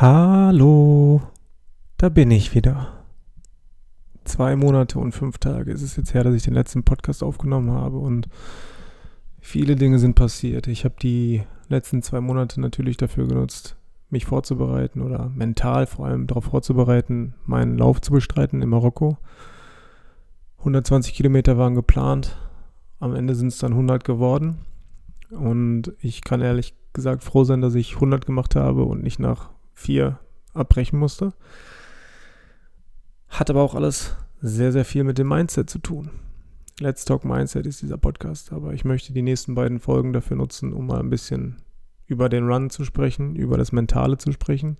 Hallo, da bin ich wieder. Zwei Monate und fünf Tage ist es jetzt her, dass ich den letzten Podcast aufgenommen habe und viele Dinge sind passiert. Ich habe die letzten zwei Monate natürlich dafür genutzt, mich vorzubereiten oder mental vor allem darauf vorzubereiten, meinen Lauf zu bestreiten in Marokko. 120 Kilometer waren geplant, am Ende sind es dann 100 geworden und ich kann ehrlich gesagt froh sein, dass ich 100 gemacht habe und nicht nach vier abbrechen musste. Hat aber auch alles sehr, sehr viel mit dem Mindset zu tun. Let's Talk Mindset ist dieser Podcast, aber ich möchte die nächsten beiden Folgen dafür nutzen, um mal ein bisschen über den Run zu sprechen, über das Mentale zu sprechen,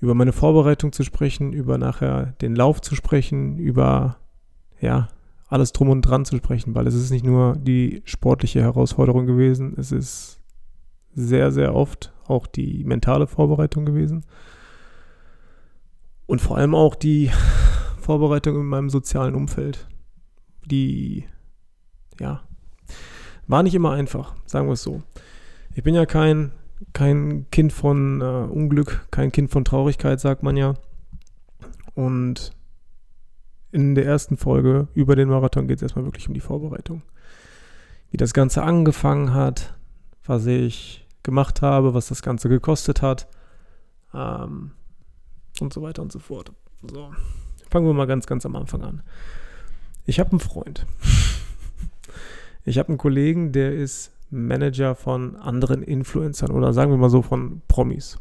über meine Vorbereitung zu sprechen, über nachher den Lauf zu sprechen, über ja, alles drum und dran zu sprechen, weil es ist nicht nur die sportliche Herausforderung gewesen, es ist sehr, sehr oft auch die mentale Vorbereitung gewesen. Und vor allem auch die Vorbereitung in meinem sozialen Umfeld. Die, ja, war nicht immer einfach, sagen wir es so. Ich bin ja kein, kein Kind von äh, Unglück, kein Kind von Traurigkeit, sagt man ja. Und in der ersten Folge über den Marathon geht es erstmal wirklich um die Vorbereitung. Wie das Ganze angefangen hat, was ich gemacht habe, was das Ganze gekostet hat ähm, und so weiter und so fort. So, fangen wir mal ganz, ganz am Anfang an. Ich habe einen Freund. Ich habe einen Kollegen, der ist Manager von anderen Influencern oder sagen wir mal so von Promis.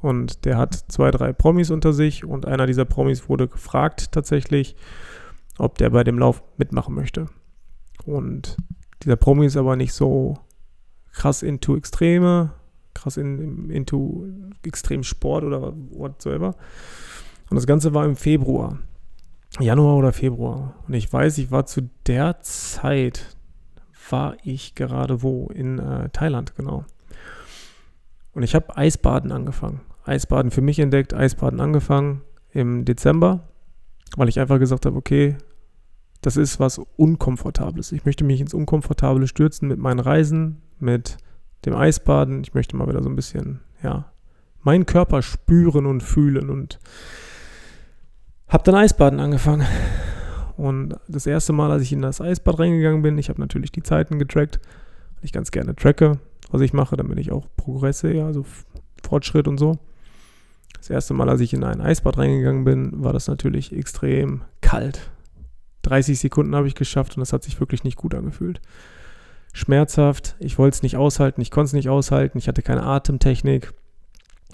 Und der hat zwei, drei Promis unter sich und einer dieser Promis wurde gefragt tatsächlich, ob der bei dem Lauf mitmachen möchte. Und dieser Promi ist aber nicht so krass into Extreme, krass in, into Extremsport oder whatsoever. Und das Ganze war im Februar. Januar oder Februar. Und ich weiß, ich war zu der Zeit, war ich gerade wo? In äh, Thailand, genau. Und ich habe Eisbaden angefangen. Eisbaden für mich entdeckt, Eisbaden angefangen im Dezember, weil ich einfach gesagt habe, okay, das ist was Unkomfortables. Ich möchte mich ins Unkomfortable stürzen mit meinen Reisen, mit dem Eisbaden. Ich möchte mal wieder so ein bisschen, ja, meinen Körper spüren und fühlen und habe dann Eisbaden angefangen. Und das erste Mal, als ich in das Eisbad reingegangen bin, ich habe natürlich die Zeiten getrackt, weil ich ganz gerne tracke, was ich mache, damit ich auch Progresse, ja, also Fortschritt und so. Das erste Mal, als ich in ein Eisbad reingegangen bin, war das natürlich extrem kalt. 30 Sekunden habe ich geschafft und das hat sich wirklich nicht gut angefühlt schmerzhaft, ich wollte es nicht aushalten, ich konnte es nicht aushalten, ich hatte keine Atemtechnik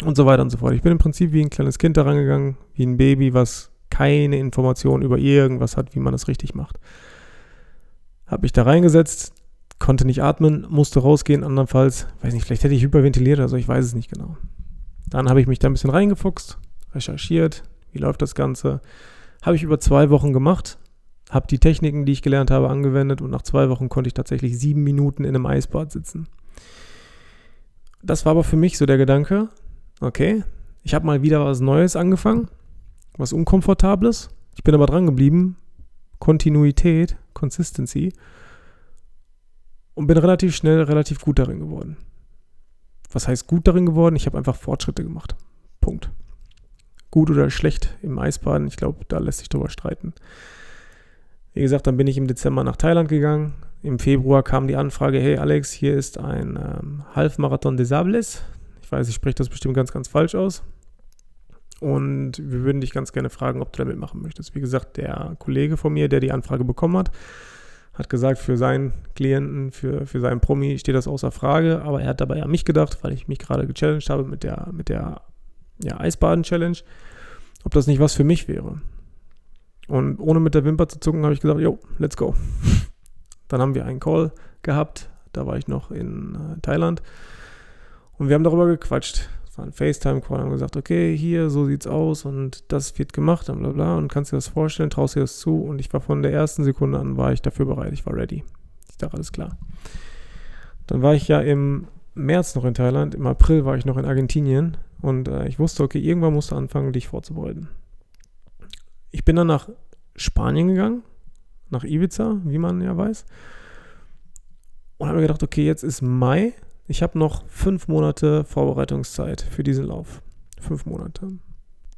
und so weiter und so fort. Ich bin im Prinzip wie ein kleines Kind da rangegangen, wie ein Baby, was keine Information über irgendwas hat, wie man das richtig macht. Habe mich da reingesetzt, konnte nicht atmen, musste rausgehen, andernfalls, weiß nicht, vielleicht hätte ich hyperventiliert oder so, ich weiß es nicht genau. Dann habe ich mich da ein bisschen reingefuchst, recherchiert, wie läuft das Ganze. Habe ich über zwei Wochen gemacht, habe die Techniken, die ich gelernt habe, angewendet und nach zwei Wochen konnte ich tatsächlich sieben Minuten in einem Eisbad sitzen. Das war aber für mich so der Gedanke, okay, ich habe mal wieder was Neues angefangen, was Unkomfortables. Ich bin aber dran geblieben. Kontinuität, Consistency. Und bin relativ schnell relativ gut darin geworden. Was heißt gut darin geworden? Ich habe einfach Fortschritte gemacht. Punkt. Gut oder schlecht im Eisbaden, ich glaube, da lässt sich drüber streiten. Wie gesagt, dann bin ich im Dezember nach Thailand gegangen. Im Februar kam die Anfrage, hey Alex, hier ist ein ähm, Halbmarathon des Sables. Ich weiß, ich spreche das bestimmt ganz, ganz falsch aus. Und wir würden dich ganz gerne fragen, ob du da mitmachen möchtest. Wie gesagt, der Kollege von mir, der die Anfrage bekommen hat, hat gesagt, für seinen Klienten, für, für seinen Promi steht das außer Frage. Aber er hat dabei an mich gedacht, weil ich mich gerade gechallenged habe mit der, mit der ja, Eisbaden-Challenge, ob das nicht was für mich wäre. Und ohne mit der Wimper zu zucken, habe ich gesagt, jo, let's go. Dann haben wir einen Call gehabt. Da war ich noch in äh, Thailand. Und wir haben darüber gequatscht. Es war ein FaceTime-Call. Haben gesagt, okay, hier, so sieht's aus und das wird gemacht und bla bla. Und kannst dir das vorstellen, traust dir das zu. Und ich war von der ersten Sekunde an, war ich dafür bereit. Ich war ready. Ich dachte, alles klar. Dann war ich ja im März noch in Thailand. Im April war ich noch in Argentinien. Und äh, ich wusste, okay, irgendwann musst du anfangen, dich vorzubereiten. Ich bin dann nach Spanien gegangen, nach Ibiza, wie man ja weiß. Und habe mir gedacht, okay, jetzt ist Mai. Ich habe noch fünf Monate Vorbereitungszeit für diesen Lauf. Fünf Monate.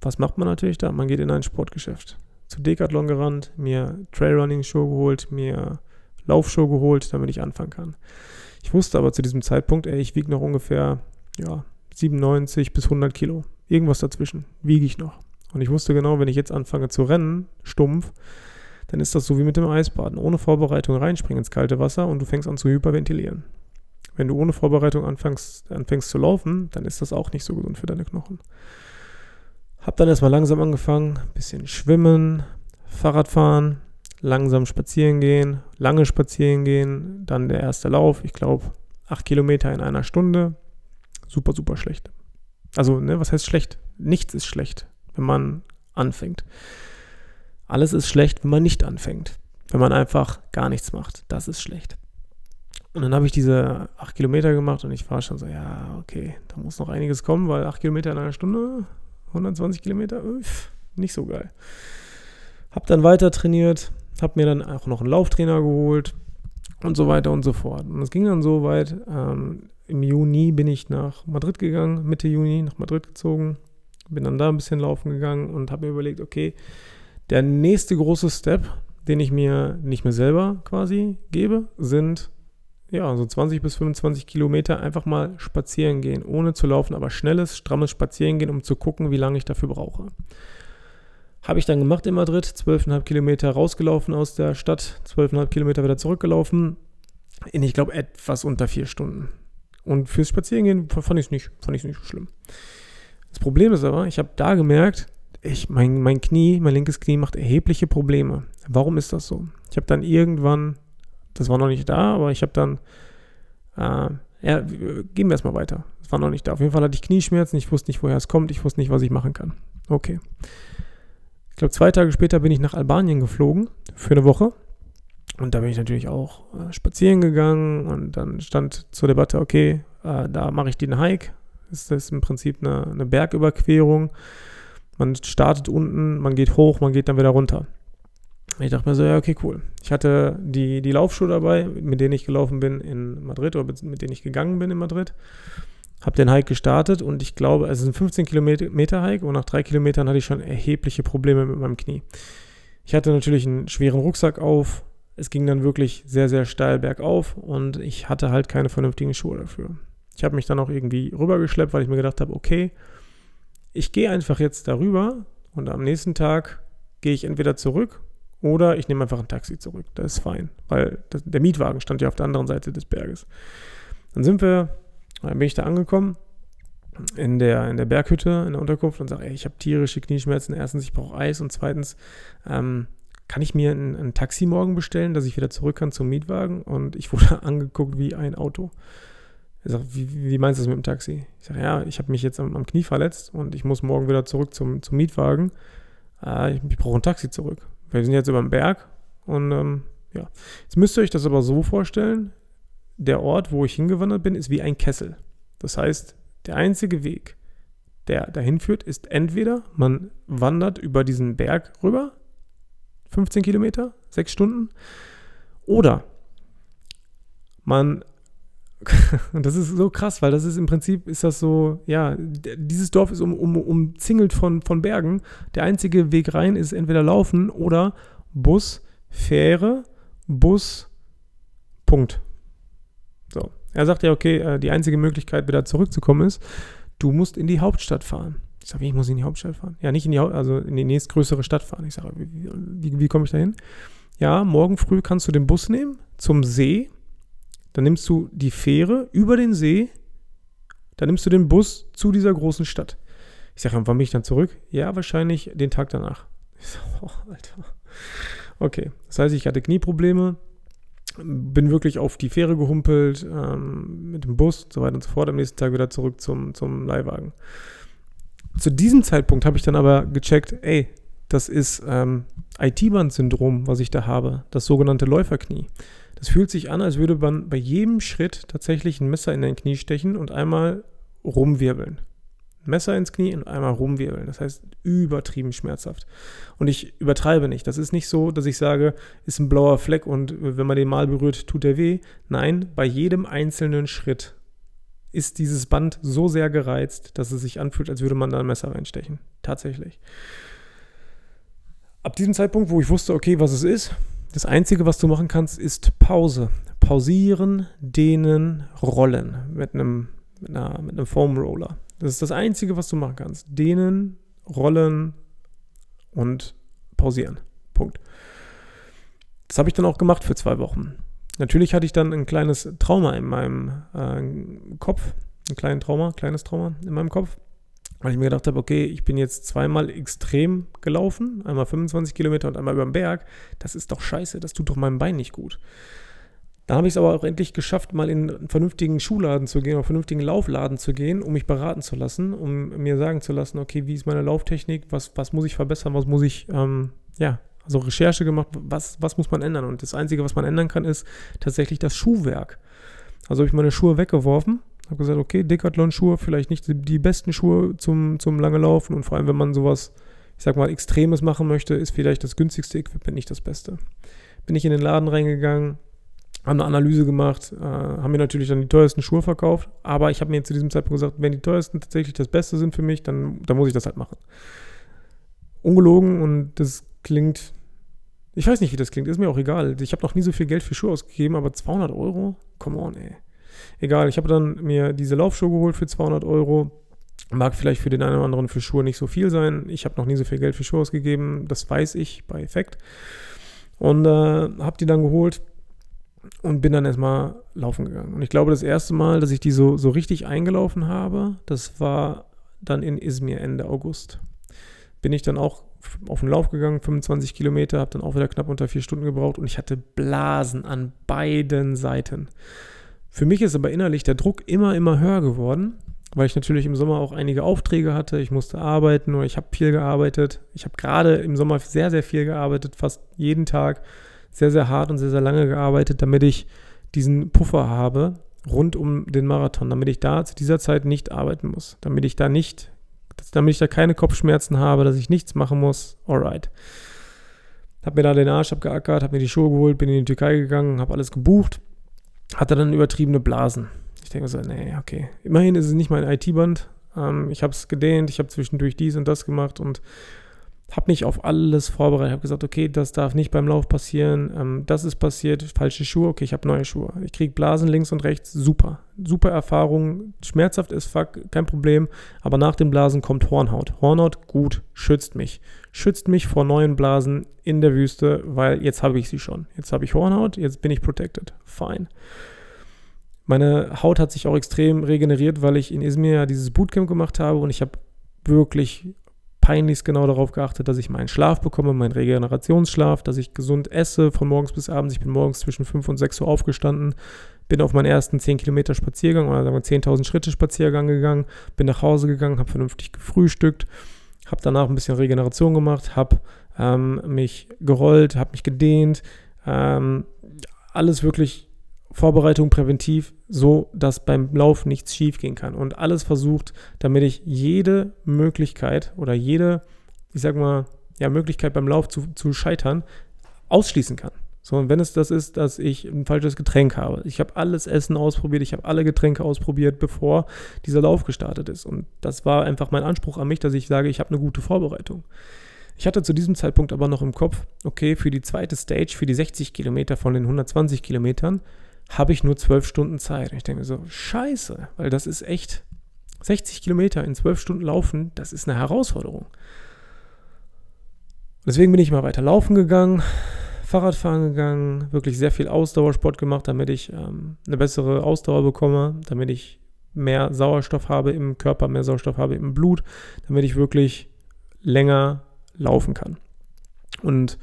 Was macht man natürlich da? Man geht in ein Sportgeschäft. Zu Decathlon gerannt, mir Trailrunning-Show geholt, mir Laufshow geholt, damit ich anfangen kann. Ich wusste aber zu diesem Zeitpunkt, ey, ich wiege noch ungefähr ja, 97 bis 100 Kilo. Irgendwas dazwischen wiege ich noch. Und ich wusste genau, wenn ich jetzt anfange zu rennen, stumpf, dann ist das so wie mit dem Eisbaden. Ohne Vorbereitung reinspringen ins kalte Wasser und du fängst an zu hyperventilieren. Wenn du ohne Vorbereitung anfängst, anfängst zu laufen, dann ist das auch nicht so gesund für deine Knochen. Hab dann erstmal langsam angefangen, bisschen schwimmen, Fahrradfahren, langsam spazieren gehen, lange spazieren gehen, dann der erste Lauf, ich glaube, acht Kilometer in einer Stunde. Super, super schlecht. Also, ne, was heißt schlecht? Nichts ist schlecht, wenn man anfängt. Alles ist schlecht, wenn man nicht anfängt. Wenn man einfach gar nichts macht. Das ist schlecht. Und dann habe ich diese acht Kilometer gemacht und ich war schon so, ja, okay, da muss noch einiges kommen, weil acht Kilometer in einer Stunde, 120 Kilometer, uff, nicht so geil. Hab dann weiter trainiert, hab mir dann auch noch einen Lauftrainer geholt und so weiter und so fort. Und es ging dann so weit, ähm, im Juni bin ich nach Madrid gegangen, Mitte Juni nach Madrid gezogen, bin dann da ein bisschen laufen gegangen und habe mir überlegt, okay, der nächste große Step, den ich mir nicht mehr selber quasi gebe, sind ja, so 20 bis 25 Kilometer einfach mal spazieren gehen, ohne zu laufen, aber schnelles, strammes Spazieren gehen, um zu gucken, wie lange ich dafür brauche. Habe ich dann gemacht in Madrid, 12,5 Kilometer rausgelaufen aus der Stadt, 12,5 Kilometer wieder zurückgelaufen, in, ich glaube, etwas unter vier Stunden. Und fürs Spazierengehen fand ich es nicht, fand ich nicht so schlimm. Das Problem ist aber, ich habe da gemerkt, ich, mein, mein Knie, mein linkes Knie macht erhebliche Probleme. Warum ist das so? Ich habe dann irgendwann das war noch nicht da, aber ich habe dann, äh, ja, gehen wir erstmal weiter. Das war noch nicht da. Auf jeden Fall hatte ich Knieschmerzen, ich wusste nicht, woher es kommt, ich wusste nicht, was ich machen kann. Okay. Ich glaube, zwei Tage später bin ich nach Albanien geflogen für eine Woche. Und da bin ich natürlich auch äh, spazieren gegangen und dann stand zur Debatte, okay, äh, da mache ich den Hike. Das ist im Prinzip eine, eine Bergüberquerung. Man startet unten, man geht hoch, man geht dann wieder runter. Ich dachte mir so, ja, okay, cool. Ich hatte die, die Laufschuhe dabei, mit denen ich gelaufen bin in Madrid oder mit denen ich gegangen bin in Madrid. Habe den Hike gestartet und ich glaube, es ist ein 15 Kilometer Hike und nach drei Kilometern hatte ich schon erhebliche Probleme mit meinem Knie. Ich hatte natürlich einen schweren Rucksack auf. Es ging dann wirklich sehr, sehr steil bergauf und ich hatte halt keine vernünftigen Schuhe dafür. Ich habe mich dann auch irgendwie rübergeschleppt, weil ich mir gedacht habe, okay, ich gehe einfach jetzt darüber und am nächsten Tag gehe ich entweder zurück oder ich nehme einfach ein Taxi zurück. Das ist fein, weil das, der Mietwagen stand ja auf der anderen Seite des Berges. Dann sind wir, dann bin ich da angekommen in der, in der Berghütte, in der Unterkunft und sage, ey, ich habe tierische Knieschmerzen. Erstens, ich brauche Eis und zweitens, ähm, kann ich mir ein, ein, Taxi morgen bestellen, dass ich wieder zurück kann zum Mietwagen? Und ich wurde angeguckt wie ein Auto. Er sagt, wie, wie meinst du das mit dem Taxi? Ich sage, ja, ich habe mich jetzt am, am, Knie verletzt und ich muss morgen wieder zurück zum, zum Mietwagen. Äh, ich, ich brauche ein Taxi zurück. Wir sind jetzt über dem Berg und ähm, ja. Jetzt müsst ihr euch das aber so vorstellen, der Ort, wo ich hingewandert bin, ist wie ein Kessel. Das heißt, der einzige Weg, der dahin führt, ist entweder man wandert über diesen Berg rüber, 15 Kilometer, 6 Stunden, oder man und das ist so krass, weil das ist im Prinzip, ist das so, ja, dieses Dorf ist um, um, umzingelt von, von Bergen. Der einzige Weg rein ist entweder laufen oder Bus, Fähre, Bus, Punkt. So. Er sagt ja, okay, äh, die einzige Möglichkeit, wieder zurückzukommen, ist, du musst in die Hauptstadt fahren. Ich sage, ich muss in die Hauptstadt fahren. Ja, nicht in die, also in die nächstgrößere Stadt fahren. Ich sage, wie, wie, wie komme ich da hin? Ja, morgen früh kannst du den Bus nehmen zum See dann nimmst du die Fähre über den See, dann nimmst du den Bus zu dieser großen Stadt. Ich sage, wann bin ich dann zurück? Ja, wahrscheinlich den Tag danach. Ich so, oh, Alter. Okay, das heißt, ich hatte Knieprobleme, bin wirklich auf die Fähre gehumpelt, ähm, mit dem Bus und so weiter und so fort, am nächsten Tag wieder zurück zum, zum Leihwagen. Zu diesem Zeitpunkt habe ich dann aber gecheckt, ey, das ist ähm, IT-Band-Syndrom, was ich da habe, das sogenannte Läuferknie. Das fühlt sich an, als würde man bei jedem Schritt tatsächlich ein Messer in dein Knie stechen und einmal rumwirbeln. Messer ins Knie und einmal rumwirbeln. Das heißt, übertrieben schmerzhaft. Und ich übertreibe nicht. Das ist nicht so, dass ich sage, ist ein blauer Fleck und wenn man den mal berührt, tut er weh. Nein, bei jedem einzelnen Schritt ist dieses Band so sehr gereizt, dass es sich anfühlt, als würde man da ein Messer reinstechen. Tatsächlich. Ab diesem Zeitpunkt, wo ich wusste, okay, was es ist, das Einzige, was du machen kannst, ist Pause. Pausieren, dehnen, rollen mit einem, mit, einer, mit einem Foam Roller. Das ist das Einzige, was du machen kannst. Dehnen, rollen und pausieren. Punkt. Das habe ich dann auch gemacht für zwei Wochen. Natürlich hatte ich dann ein kleines Trauma in meinem äh, Kopf, ein kleines Trauma, kleines Trauma in meinem Kopf, weil ich mir gedacht habe, okay, ich bin jetzt zweimal extrem gelaufen, einmal 25 Kilometer und einmal über den Berg. Das ist doch scheiße, das tut doch meinem Bein nicht gut. Dann habe ich es aber auch endlich geschafft, mal in einen vernünftigen Schuhladen zu gehen, einen vernünftigen Laufladen zu gehen, um mich beraten zu lassen, um mir sagen zu lassen, okay, wie ist meine Lauftechnik, was, was muss ich verbessern, was muss ich, ähm, ja, also Recherche gemacht, was, was muss man ändern? Und das Einzige, was man ändern kann, ist tatsächlich das Schuhwerk. Also habe ich meine Schuhe weggeworfen, habe gesagt, okay, Decathlon-Schuhe, vielleicht nicht die besten Schuhe zum, zum lange Laufen und vor allem, wenn man sowas, ich sag mal, Extremes machen möchte, ist vielleicht das günstigste Equipment nicht das Beste. Bin ich in den Laden reingegangen, haben eine Analyse gemacht, äh, haben mir natürlich dann die teuersten Schuhe verkauft, aber ich habe mir zu diesem Zeitpunkt gesagt, wenn die teuersten tatsächlich das Beste sind für mich, dann, dann muss ich das halt machen. Ungelogen und das klingt, ich weiß nicht, wie das klingt, ist mir auch egal. Ich habe noch nie so viel Geld für Schuhe ausgegeben, aber 200 Euro? Come on, ey. Egal, ich habe dann mir diese Laufschuhe geholt für 200 Euro. Mag vielleicht für den einen oder anderen für Schuhe nicht so viel sein. Ich habe noch nie so viel Geld für Schuhe ausgegeben, das weiß ich bei Effekt. Und äh, habe die dann geholt und bin dann erstmal laufen gegangen. Und ich glaube, das erste Mal, dass ich die so, so richtig eingelaufen habe, das war dann in Izmir Ende August. Bin ich dann auch auf den Lauf gegangen, 25 Kilometer, habe dann auch wieder knapp unter vier Stunden gebraucht und ich hatte Blasen an beiden Seiten. Für mich ist aber innerlich der Druck immer, immer höher geworden, weil ich natürlich im Sommer auch einige Aufträge hatte. Ich musste arbeiten oder ich habe viel gearbeitet. Ich habe gerade im Sommer sehr, sehr viel gearbeitet, fast jeden Tag sehr, sehr hart und sehr, sehr lange gearbeitet, damit ich diesen Puffer habe rund um den Marathon, damit ich da zu dieser Zeit nicht arbeiten muss, damit ich da nicht, damit ich da keine Kopfschmerzen habe, dass ich nichts machen muss. Alright. Hab mir da den Arsch abgeackert, hab mir die Schuhe geholt, bin in die Türkei gegangen, hab alles gebucht, hatte dann übertriebene Blasen. Ich denke so, nee, okay. Immerhin ist es nicht mein IT-Band. Ähm, ich habe es gedehnt, ich habe zwischendurch dies und das gemacht und habe mich auf alles vorbereitet, habe gesagt, okay, das darf nicht beim Lauf passieren, ähm, das ist passiert, falsche Schuhe, okay, ich habe neue Schuhe. Ich kriege Blasen links und rechts, super. Super Erfahrung, schmerzhaft ist fuck, kein Problem, aber nach den Blasen kommt Hornhaut. Hornhaut, gut, schützt mich. Schützt mich vor neuen Blasen in der Wüste, weil jetzt habe ich sie schon. Jetzt habe ich Hornhaut, jetzt bin ich protected. Fine. Meine Haut hat sich auch extrem regeneriert, weil ich in Izmir dieses Bootcamp gemacht habe und ich habe wirklich peinlichst genau darauf geachtet, dass ich meinen Schlaf bekomme, meinen Regenerationsschlaf, dass ich gesund esse von morgens bis abends. Ich bin morgens zwischen 5 und 6 Uhr aufgestanden, bin auf meinen ersten 10 Kilometer Spaziergang oder sagen wir 10.000 Schritte Spaziergang gegangen, bin nach Hause gegangen, habe vernünftig gefrühstückt, habe danach ein bisschen Regeneration gemacht, habe ähm, mich gerollt, habe mich gedehnt, ähm, alles wirklich Vorbereitung präventiv, so dass beim Lauf nichts schief gehen kann. Und alles versucht, damit ich jede Möglichkeit oder jede, ich sag mal, ja, Möglichkeit beim Lauf zu, zu scheitern, ausschließen kann. So, und wenn es das ist, dass ich ein falsches Getränk habe. Ich habe alles Essen ausprobiert, ich habe alle Getränke ausprobiert, bevor dieser Lauf gestartet ist. Und das war einfach mein Anspruch an mich, dass ich sage, ich habe eine gute Vorbereitung. Ich hatte zu diesem Zeitpunkt aber noch im Kopf, okay, für die zweite Stage, für die 60 Kilometer von den 120 Kilometern, habe ich nur zwölf Stunden Zeit. Und ich denke so, scheiße, weil das ist echt 60 Kilometer in zwölf Stunden laufen, das ist eine Herausforderung. Deswegen bin ich mal weiter laufen gegangen, Fahrradfahren gegangen, wirklich sehr viel Ausdauersport gemacht, damit ich ähm, eine bessere Ausdauer bekomme, damit ich mehr Sauerstoff habe im Körper, mehr Sauerstoff habe im Blut, damit ich wirklich länger laufen kann. Und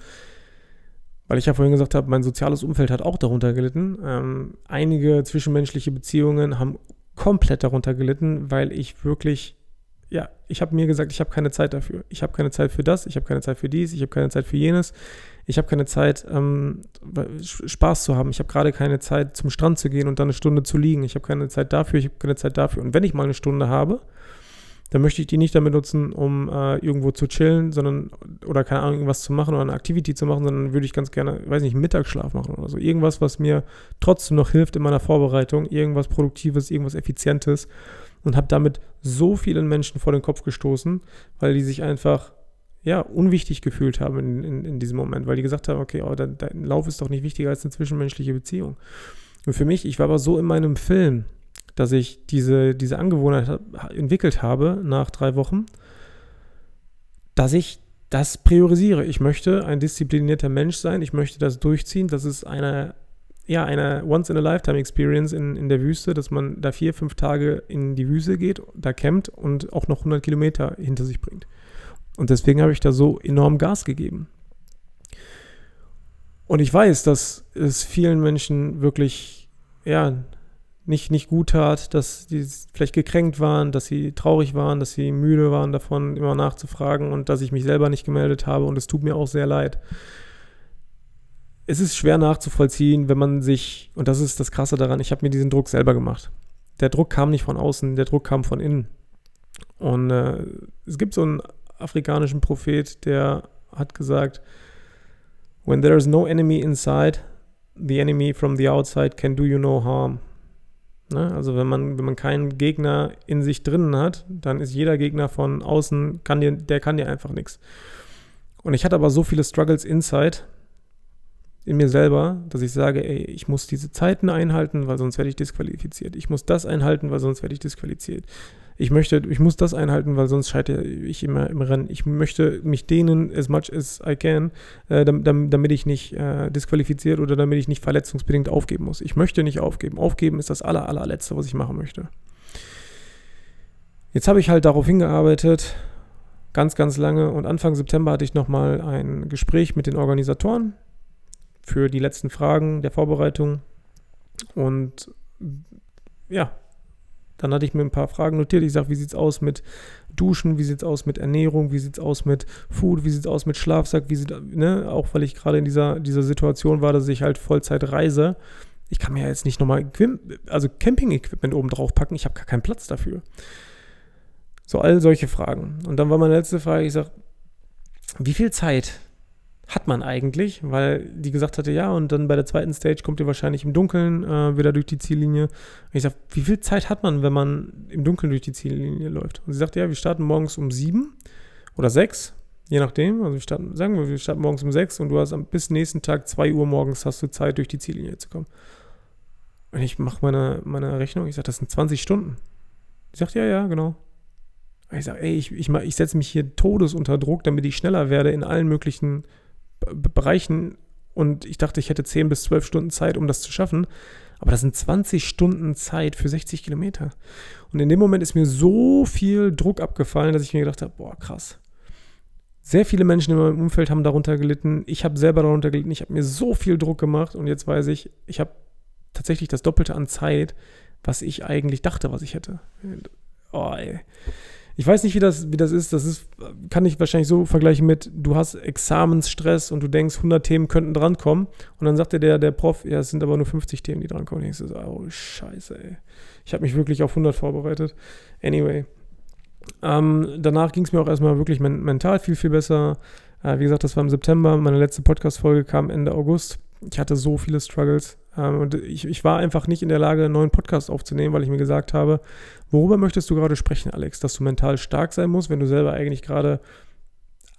weil ich ja vorhin gesagt habe, mein soziales Umfeld hat auch darunter gelitten. Ähm, einige zwischenmenschliche Beziehungen haben komplett darunter gelitten, weil ich wirklich, ja, ich habe mir gesagt, ich habe keine Zeit dafür. Ich habe keine Zeit für das, ich habe keine Zeit für dies, ich habe keine Zeit für jenes. Ich habe keine Zeit, ähm, Spaß zu haben. Ich habe gerade keine Zeit, zum Strand zu gehen und dann eine Stunde zu liegen. Ich habe keine Zeit dafür, ich habe keine Zeit dafür. Und wenn ich mal eine Stunde habe, dann möchte ich die nicht damit nutzen, um äh, irgendwo zu chillen, sondern oder keine Ahnung, irgendwas zu machen oder eine Activity zu machen, sondern würde ich ganz gerne, weiß nicht, Mittagsschlaf machen oder so. Irgendwas, was mir trotzdem noch hilft in meiner Vorbereitung, irgendwas Produktives, irgendwas Effizientes und habe damit so vielen Menschen vor den Kopf gestoßen, weil die sich einfach ja, unwichtig gefühlt haben in, in, in diesem Moment, weil die gesagt haben, okay, oh, dein, dein Lauf ist doch nicht wichtiger als eine zwischenmenschliche Beziehung. Und für mich, ich war aber so in meinem Film, dass ich diese, diese Angewohnheit entwickelt habe nach drei Wochen, dass ich das priorisiere. Ich möchte ein disziplinierter Mensch sein, ich möchte das durchziehen. Das ist eine, ja, eine Once-in-a-Lifetime-Experience in, in der Wüste, dass man da vier, fünf Tage in die Wüste geht, da campt und auch noch 100 Kilometer hinter sich bringt. Und deswegen habe ich da so enorm Gas gegeben. Und ich weiß, dass es vielen Menschen wirklich, ja, nicht, nicht gut tat, dass die vielleicht gekränkt waren, dass sie traurig waren, dass sie müde waren davon, immer nachzufragen und dass ich mich selber nicht gemeldet habe und es tut mir auch sehr leid. Es ist schwer nachzuvollziehen, wenn man sich, und das ist das Krasse daran, ich habe mir diesen Druck selber gemacht. Der Druck kam nicht von außen, der Druck kam von innen. Und äh, es gibt so einen afrikanischen Prophet, der hat gesagt, When there is no enemy inside, the enemy from the outside can do you no harm. Ne? Also wenn man, wenn man keinen Gegner in sich drinnen hat, dann ist jeder Gegner von außen, kann dir, der kann dir einfach nichts. Und ich hatte aber so viele Struggles inside in mir selber, dass ich sage, ey, ich muss diese Zeiten einhalten, weil sonst werde ich disqualifiziert. Ich muss das einhalten, weil sonst werde ich disqualifiziert ich möchte, ich muss das einhalten, weil sonst scheitere ich immer im Rennen. Ich möchte mich dehnen as much as I can, äh, damit, damit, ich nicht äh, disqualifiziert oder damit ich nicht verletzungsbedingt aufgeben muss. Ich möchte nicht aufgeben. Aufgeben ist das aller, allerletzte, was ich machen möchte. Jetzt habe ich halt darauf hingearbeitet, ganz, ganz lange und Anfang September hatte ich nochmal ein Gespräch mit den Organisatoren für die letzten Fragen der Vorbereitung und ja, dann hatte ich mir ein paar Fragen notiert. Ich sage, wie sieht es aus mit Duschen, wie sieht es aus mit Ernährung, wie sieht es aus mit Food, wie sieht es aus mit Schlafsack, wie sieht, ne, auch weil ich gerade in dieser, dieser Situation war, dass ich halt Vollzeit reise. Ich kann mir ja jetzt nicht nochmal, also Camping-Equipment oben drauf packen, ich habe gar keinen Platz dafür. So all solche Fragen. Und dann war meine letzte Frage, ich sage, wie viel Zeit hat man eigentlich, weil die gesagt hatte, ja, und dann bei der zweiten Stage kommt ihr wahrscheinlich im Dunkeln äh, wieder durch die Ziellinie. Und ich sage, wie viel Zeit hat man, wenn man im Dunkeln durch die Ziellinie läuft? Und sie sagte, ja, wir starten morgens um sieben oder sechs, je nachdem. Also wir starten, sagen wir, wir starten morgens um sechs und du hast bis nächsten Tag zwei Uhr morgens hast du Zeit, durch die Ziellinie zu kommen. Und ich mache meine, meine Rechnung, ich sage, das sind 20 Stunden. Sie sagt, ja, ja, genau. Ich sage, ey, ich, ich, ich setze mich hier todes unter Druck, damit ich schneller werde in allen möglichen Bereichen und ich dachte, ich hätte 10 bis 12 Stunden Zeit, um das zu schaffen. Aber das sind 20 Stunden Zeit für 60 Kilometer. Und in dem Moment ist mir so viel Druck abgefallen, dass ich mir gedacht habe, boah, krass. Sehr viele Menschen in meinem Umfeld haben darunter gelitten. Ich habe selber darunter gelitten. Ich habe mir so viel Druck gemacht und jetzt weiß ich, ich habe tatsächlich das Doppelte an Zeit, was ich eigentlich dachte, was ich hätte. Oh, ey. Ich weiß nicht, wie das, wie das ist. Das ist, kann ich wahrscheinlich so vergleichen mit, du hast Examensstress und du denkst, 100 Themen könnten drankommen. Und dann sagt dir der, der Prof, ja, es sind aber nur 50 Themen, die drankommen. Und ich so, oh, scheiße, ey. Ich habe mich wirklich auf 100 vorbereitet. Anyway. Ähm, danach ging es mir auch erstmal wirklich men mental viel, viel besser. Äh, wie gesagt, das war im September. Meine letzte Podcast-Folge kam Ende August. Ich hatte so viele Struggles. Ähm, und ich, ich war einfach nicht in der Lage, einen neuen Podcast aufzunehmen, weil ich mir gesagt habe, worüber möchtest du gerade sprechen, Alex? Dass du mental stark sein musst, wenn du selber eigentlich gerade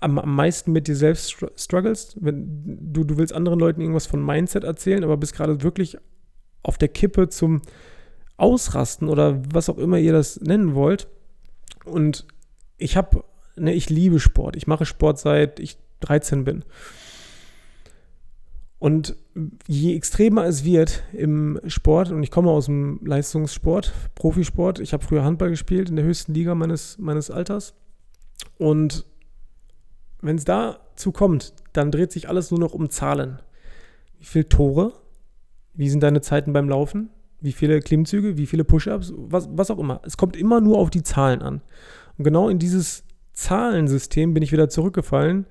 am, am meisten mit dir selbst struggles. Wenn du, du willst anderen Leuten irgendwas von Mindset erzählen, aber bist gerade wirklich auf der Kippe zum Ausrasten oder was auch immer ihr das nennen wollt. Und ich habe, ne, ich liebe Sport. Ich mache Sport seit ich 13 bin. Und je extremer es wird im Sport, und ich komme aus dem Leistungssport, Profisport, ich habe früher Handball gespielt in der höchsten Liga meines, meines Alters. Und wenn es dazu kommt, dann dreht sich alles nur noch um Zahlen. Wie viele Tore? Wie sind deine Zeiten beim Laufen? Wie viele Klimmzüge? Wie viele Push-Ups? Was, was auch immer. Es kommt immer nur auf die Zahlen an. Und genau in dieses Zahlensystem bin ich wieder zurückgefallen,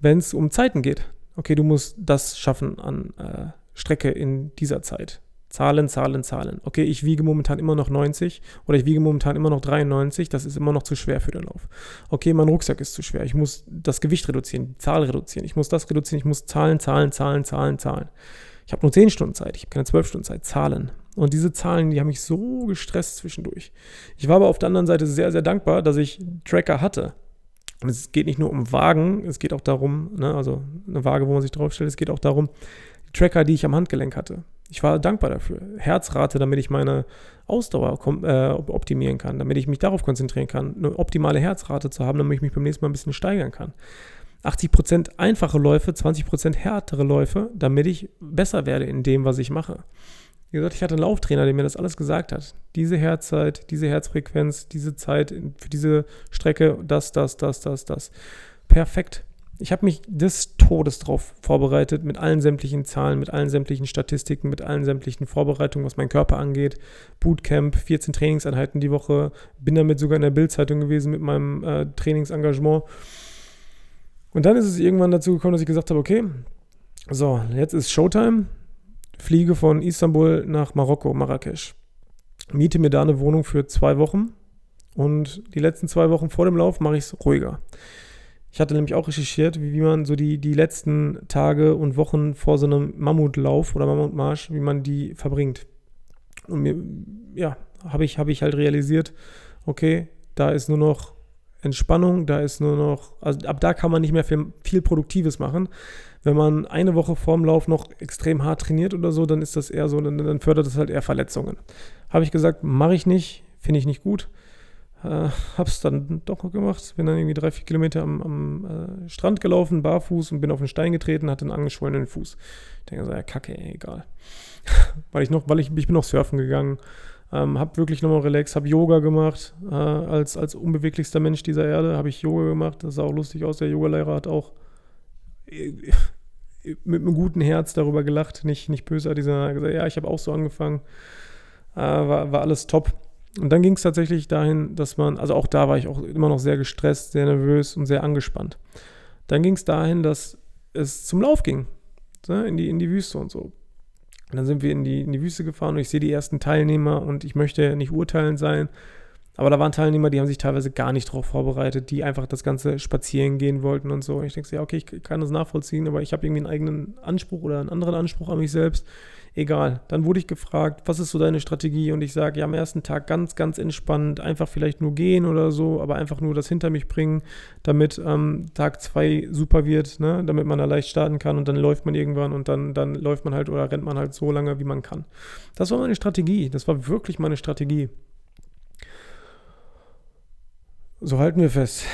wenn es um Zeiten geht okay, du musst das schaffen an äh, Strecke in dieser Zeit. Zahlen, Zahlen, Zahlen. Okay, ich wiege momentan immer noch 90 oder ich wiege momentan immer noch 93, das ist immer noch zu schwer für den Lauf. Okay, mein Rucksack ist zu schwer, ich muss das Gewicht reduzieren, die Zahl reduzieren, ich muss das reduzieren, ich muss Zahlen, Zahlen, Zahlen, Zahlen, Zahlen. Ich habe nur 10 Stunden Zeit, ich habe keine 12 Stunden Zeit, Zahlen. Und diese Zahlen, die haben mich so gestresst zwischendurch. Ich war aber auf der anderen Seite sehr, sehr dankbar, dass ich Tracker hatte. Und es geht nicht nur um Wagen, es geht auch darum, ne, also eine Waage, wo man sich draufstellt, es geht auch darum, die Tracker, die ich am Handgelenk hatte. Ich war dankbar dafür. Herzrate, damit ich meine Ausdauer äh, optimieren kann, damit ich mich darauf konzentrieren kann, eine optimale Herzrate zu haben, damit ich mich beim nächsten Mal ein bisschen steigern kann. 80% einfache Läufe, 20% härtere Läufe, damit ich besser werde in dem, was ich mache. Wie gesagt, ich hatte einen Lauftrainer, der mir das alles gesagt hat. Diese Herzzeit, diese Herzfrequenz, diese Zeit für diese Strecke, das, das, das, das, das. Perfekt. Ich habe mich des Todes drauf vorbereitet, mit allen sämtlichen Zahlen, mit allen sämtlichen Statistiken, mit allen sämtlichen Vorbereitungen, was meinen Körper angeht. Bootcamp, 14 Trainingseinheiten die Woche, bin damit sogar in der Bildzeitung gewesen mit meinem äh, Trainingsengagement. Und dann ist es irgendwann dazu gekommen, dass ich gesagt habe, okay, so, jetzt ist Showtime. Fliege von Istanbul nach Marokko, Marrakesch. Miete mir da eine Wohnung für zwei Wochen. Und die letzten zwei Wochen vor dem Lauf mache ich es ruhiger. Ich hatte nämlich auch recherchiert, wie, man so die, die letzten Tage und Wochen vor so einem Mammutlauf oder Mammutmarsch, wie man die verbringt. Und mir, ja, habe ich, hab ich halt realisiert, okay, da ist nur noch Entspannung, da ist nur noch, also ab da kann man nicht mehr viel, viel Produktives machen. Wenn man eine Woche vorm Lauf noch extrem hart trainiert oder so, dann ist das eher so, dann, dann fördert das halt eher Verletzungen. Habe ich gesagt, mache ich nicht, finde ich nicht gut. Äh, hab's dann doch noch gemacht. Bin dann irgendwie drei, vier Kilometer am, am äh, Strand gelaufen, barfuß und bin auf den Stein getreten, hatte einen angeschwollenen Fuß. Ich denke so, ja, kacke, egal. weil ich noch, weil ich, ich bin noch surfen gegangen, ähm, hab wirklich nochmal relax, hab Yoga gemacht. Äh, als, als unbeweglichster Mensch dieser Erde habe ich Yoga gemacht. Das sah auch lustig aus. Der Yogalehrer hat auch äh, mit einem guten Herz darüber gelacht, nicht, nicht bösartig, sondern hat gesagt, ja, ich habe auch so angefangen. Äh, war, war alles top. Und dann ging es tatsächlich dahin, dass man, also auch da war ich auch immer noch sehr gestresst, sehr nervös und sehr angespannt. Dann ging es dahin, dass es zum Lauf ging, ne, in, die, in die Wüste und so. Und dann sind wir in die, in die Wüste gefahren und ich sehe die ersten Teilnehmer und ich möchte nicht urteilend sein, aber da waren Teilnehmer, die haben sich teilweise gar nicht darauf vorbereitet, die einfach das Ganze spazieren gehen wollten und so. Und ich denke, ja, okay, ich kann das nachvollziehen, aber ich habe irgendwie einen eigenen Anspruch oder einen anderen Anspruch an mich selbst. Egal. Dann wurde ich gefragt, was ist so deine Strategie? Und ich sage, ja, am ersten Tag ganz, ganz entspannt, einfach vielleicht nur gehen oder so, aber einfach nur das hinter mich bringen, damit ähm, Tag zwei super wird, ne? damit man da leicht starten kann und dann läuft man irgendwann und dann, dann läuft man halt oder rennt man halt so lange, wie man kann. Das war meine Strategie. Das war wirklich meine Strategie. So halten wir fest.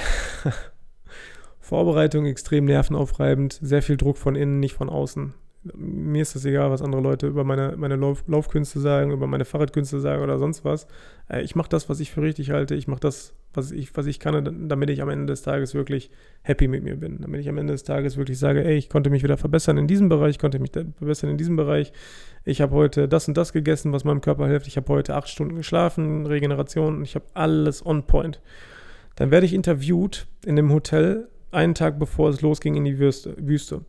Vorbereitung extrem nervenaufreibend, sehr viel Druck von innen, nicht von außen mir ist das egal, was andere Leute über meine, meine Lauf, Laufkünste sagen, über meine Fahrradkünste sagen oder sonst was. Äh, ich mache das, was ich für richtig halte. Ich mache das, was ich, was ich kann, damit ich am Ende des Tages wirklich happy mit mir bin. Damit ich am Ende des Tages wirklich sage, ey, ich konnte mich wieder verbessern in diesem Bereich, konnte mich verbessern in diesem Bereich. Ich habe heute das und das gegessen, was meinem Körper hilft. Ich habe heute acht Stunden geschlafen, Regeneration. Ich habe alles on point. Dann werde ich interviewt in dem Hotel einen Tag bevor es losging in die Wüste.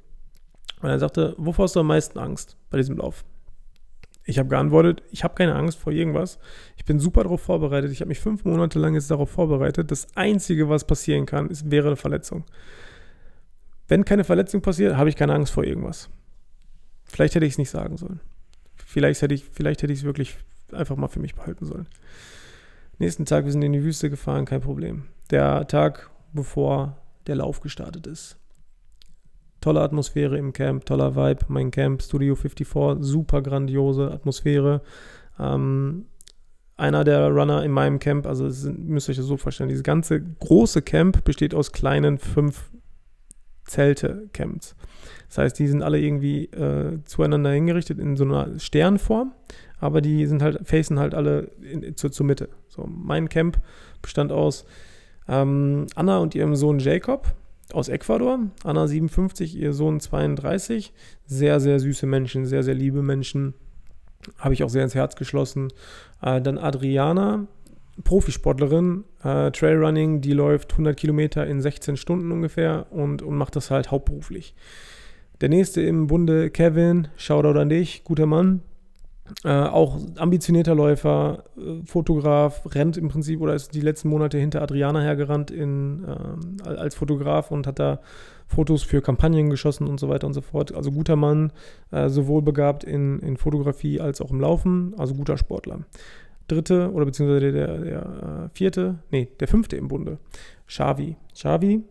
Und er sagte, wovor hast du am meisten Angst bei diesem Lauf? Ich habe geantwortet, ich habe keine Angst vor irgendwas. Ich bin super darauf vorbereitet. Ich habe mich fünf Monate lang jetzt darauf vorbereitet. Das Einzige, was passieren kann, ist, wäre eine Verletzung. Wenn keine Verletzung passiert, habe ich keine Angst vor irgendwas. Vielleicht hätte ich es nicht sagen sollen. Vielleicht hätte ich vielleicht hätte ich es wirklich einfach mal für mich behalten sollen. Nächsten Tag, wir sind in die Wüste gefahren, kein Problem. Der Tag, bevor der Lauf gestartet ist tolle Atmosphäre im Camp, toller Vibe. Mein Camp, Studio 54, super grandiose Atmosphäre. Ähm, einer der Runner in meinem Camp, also sind, müsst ihr euch das so vorstellen, dieses ganze große Camp besteht aus kleinen fünf Zelte-Camps. Das heißt, die sind alle irgendwie äh, zueinander hingerichtet in so einer Sternform, aber die sind halt, facen halt alle in, zur, zur Mitte. So, mein Camp bestand aus ähm, Anna und ihrem Sohn Jacob, aus Ecuador, Anna 57, ihr Sohn 32. Sehr, sehr süße Menschen, sehr, sehr liebe Menschen. Habe ich auch sehr ins Herz geschlossen. Äh, dann Adriana, Profisportlerin, äh, Trailrunning, die läuft 100 Kilometer in 16 Stunden ungefähr und, und macht das halt hauptberuflich. Der nächste im Bunde, Kevin, Shoutout an dich, guter Mann. Äh, auch ambitionierter Läufer, äh, Fotograf, rennt im Prinzip oder ist die letzten Monate hinter Adriana hergerannt in, äh, als Fotograf und hat da Fotos für Kampagnen geschossen und so weiter und so fort. Also guter Mann, äh, sowohl begabt in, in Fotografie als auch im Laufen, also guter Sportler. Dritte oder beziehungsweise der, der, der äh, vierte, nee, der fünfte im Bunde, Xavi. Xavi,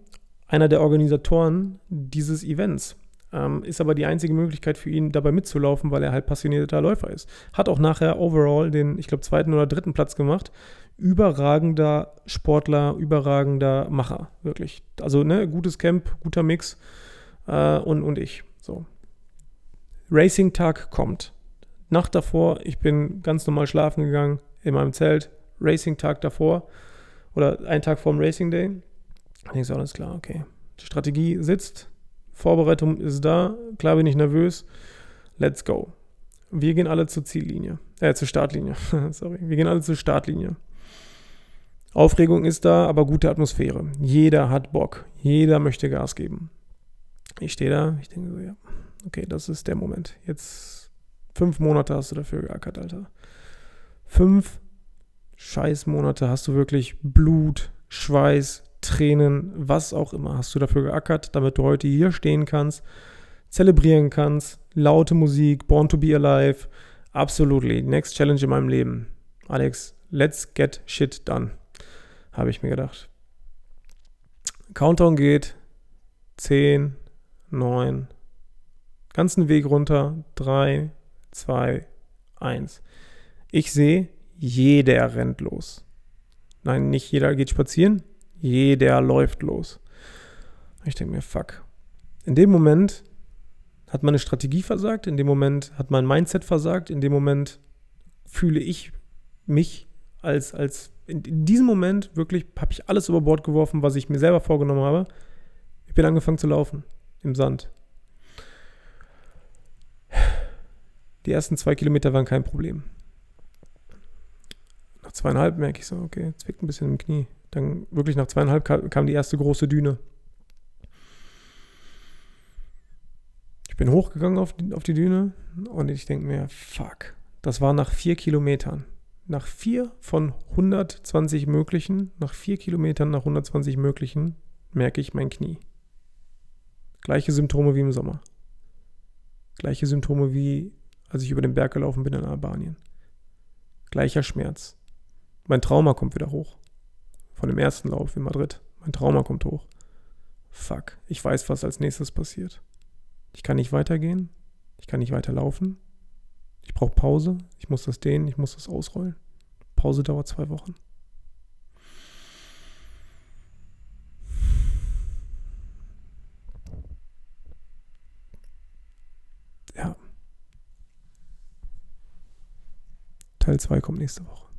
einer der Organisatoren dieses Events. Ähm, ist aber die einzige Möglichkeit für ihn, dabei mitzulaufen, weil er halt passionierter Läufer ist. Hat auch nachher overall den, ich glaube, zweiten oder dritten Platz gemacht. Überragender Sportler, überragender Macher, wirklich. Also, ne, gutes Camp, guter Mix äh, und, und ich. So. Racing-Tag kommt. Nacht davor, ich bin ganz normal schlafen gegangen in meinem Zelt. Racing-Tag davor oder einen Tag vorm Racing Day. Ich denke so, alles klar, okay. Die Strategie sitzt, Vorbereitung ist da, klar bin ich nervös. Let's go. Wir gehen alle zur Ziellinie, äh, zur Startlinie. Sorry, wir gehen alle zur Startlinie. Aufregung ist da, aber gute Atmosphäre. Jeder hat Bock. Jeder möchte Gas geben. Ich stehe da, ich denke so, ja, okay, das ist der Moment. Jetzt fünf Monate hast du dafür geackert, Alter. Fünf scheiß Monate hast du wirklich Blut, Schweiß, Tränen, was auch immer hast du dafür geackert, damit du heute hier stehen kannst, zelebrieren kannst, laute Musik, Born to be Alive, absolutely, next challenge in meinem Leben. Alex, let's get shit done, habe ich mir gedacht. Countdown geht, 10, 9, ganzen Weg runter, 3, 2, 1. Ich sehe, jeder rennt los. Nein, nicht jeder geht spazieren, jeder läuft los. Ich denke mir, fuck. In dem Moment hat meine Strategie versagt, in dem Moment hat mein Mindset versagt, in dem Moment fühle ich mich als, als in, in diesem Moment wirklich habe ich alles über Bord geworfen, was ich mir selber vorgenommen habe. Ich bin angefangen zu laufen im Sand. Die ersten zwei Kilometer waren kein Problem. Nach zweieinhalb merke ich so, okay, zwickt ein bisschen im Knie. Dann wirklich nach zweieinhalb kam die erste große Düne. Ich bin hochgegangen auf die, auf die Düne und ich denke mir, fuck, das war nach vier Kilometern. Nach vier von 120 möglichen, nach vier Kilometern nach 120 möglichen, merke ich mein Knie. Gleiche Symptome wie im Sommer. Gleiche Symptome wie als ich über den Berg gelaufen bin in Albanien. Gleicher Schmerz. Mein Trauma kommt wieder hoch von dem ersten Lauf in Madrid. Mein Trauma kommt hoch. Fuck, ich weiß, was als nächstes passiert. Ich kann nicht weitergehen. Ich kann nicht weiterlaufen. Ich brauche Pause. Ich muss das dehnen. Ich muss das ausrollen. Pause dauert zwei Wochen. Ja. Teil 2 kommt nächste Woche.